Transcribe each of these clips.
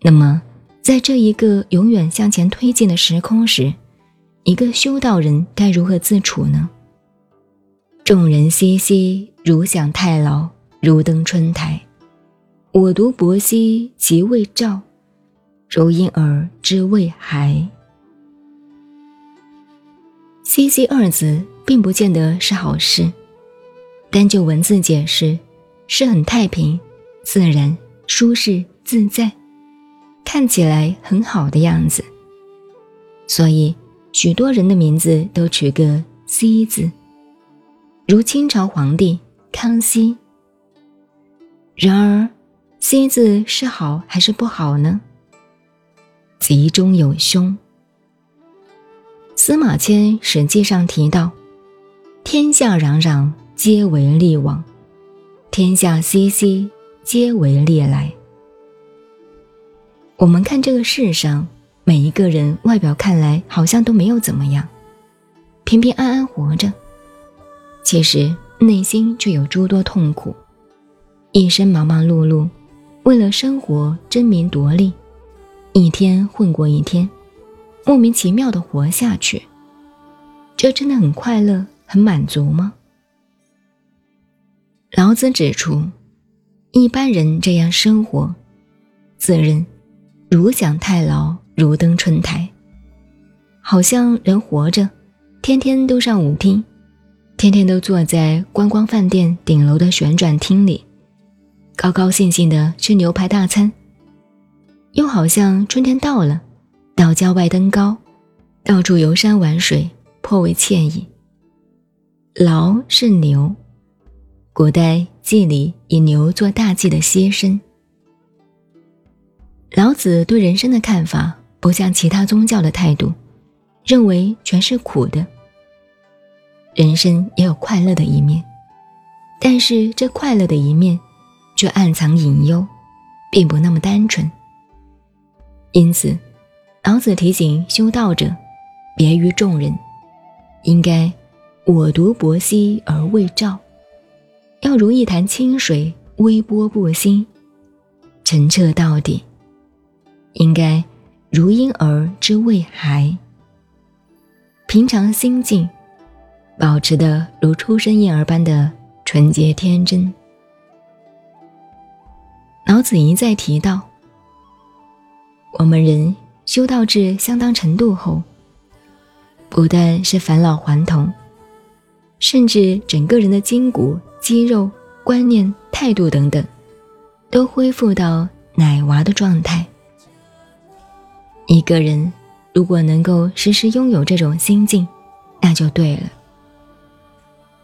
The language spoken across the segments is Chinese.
那么，在这一个永远向前推进的时空时，一个修道人该如何自处呢？众人熙熙，如享太牢，如登春台。我独泊兮其未兆，如婴儿之未孩。熙熙二字并不见得是好事，单就文字解释，是很太平、自然、舒适、自在，看起来很好的样子。所以，许多人的名字都取个“熙”字。如清朝皇帝康熙。然而，“熙”字是好还是不好呢？吉中有凶。司马迁史记上提到：“天下攘攘，皆为利往；天下熙熙，皆为利来。”我们看这个世上每一个人，外表看来好像都没有怎么样，平平安安活着。其实内心却有诸多痛苦，一生忙忙碌碌，为了生活争名夺利，一天混过一天，莫名其妙的活下去，这真的很快乐、很满足吗？老子指出，一般人这样生活，自认如享太牢，如登春台，好像人活着，天天都上舞厅。天天都坐在观光饭店顶楼的旋转厅里，高高兴兴的吃牛排大餐，又好像春天到了，到郊外登高，到处游山玩水，颇为惬意。劳是牛，古代祭礼以牛做大祭的歇身。老子对人生的看法不像其他宗教的态度，认为全是苦的。人生也有快乐的一面，但是这快乐的一面，却暗藏隐忧，并不那么单纯。因此，老子提醒修道者，别于众人，应该我独泊兮而未兆，要如一潭清水，微波不兴，澄澈到底；应该如婴儿之未孩，平常心境。保持的如出生婴儿般的纯洁天真。老子一再提到，我们人修道至相当程度后，不但是返老还童，甚至整个人的筋骨、肌肉、观念、态度等等，都恢复到奶娃的状态。一个人如果能够时时拥有这种心境，那就对了。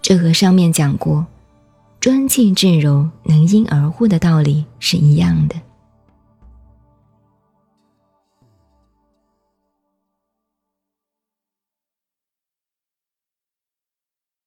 这和上面讲过“专气致柔，能婴而护”的道理是一样的。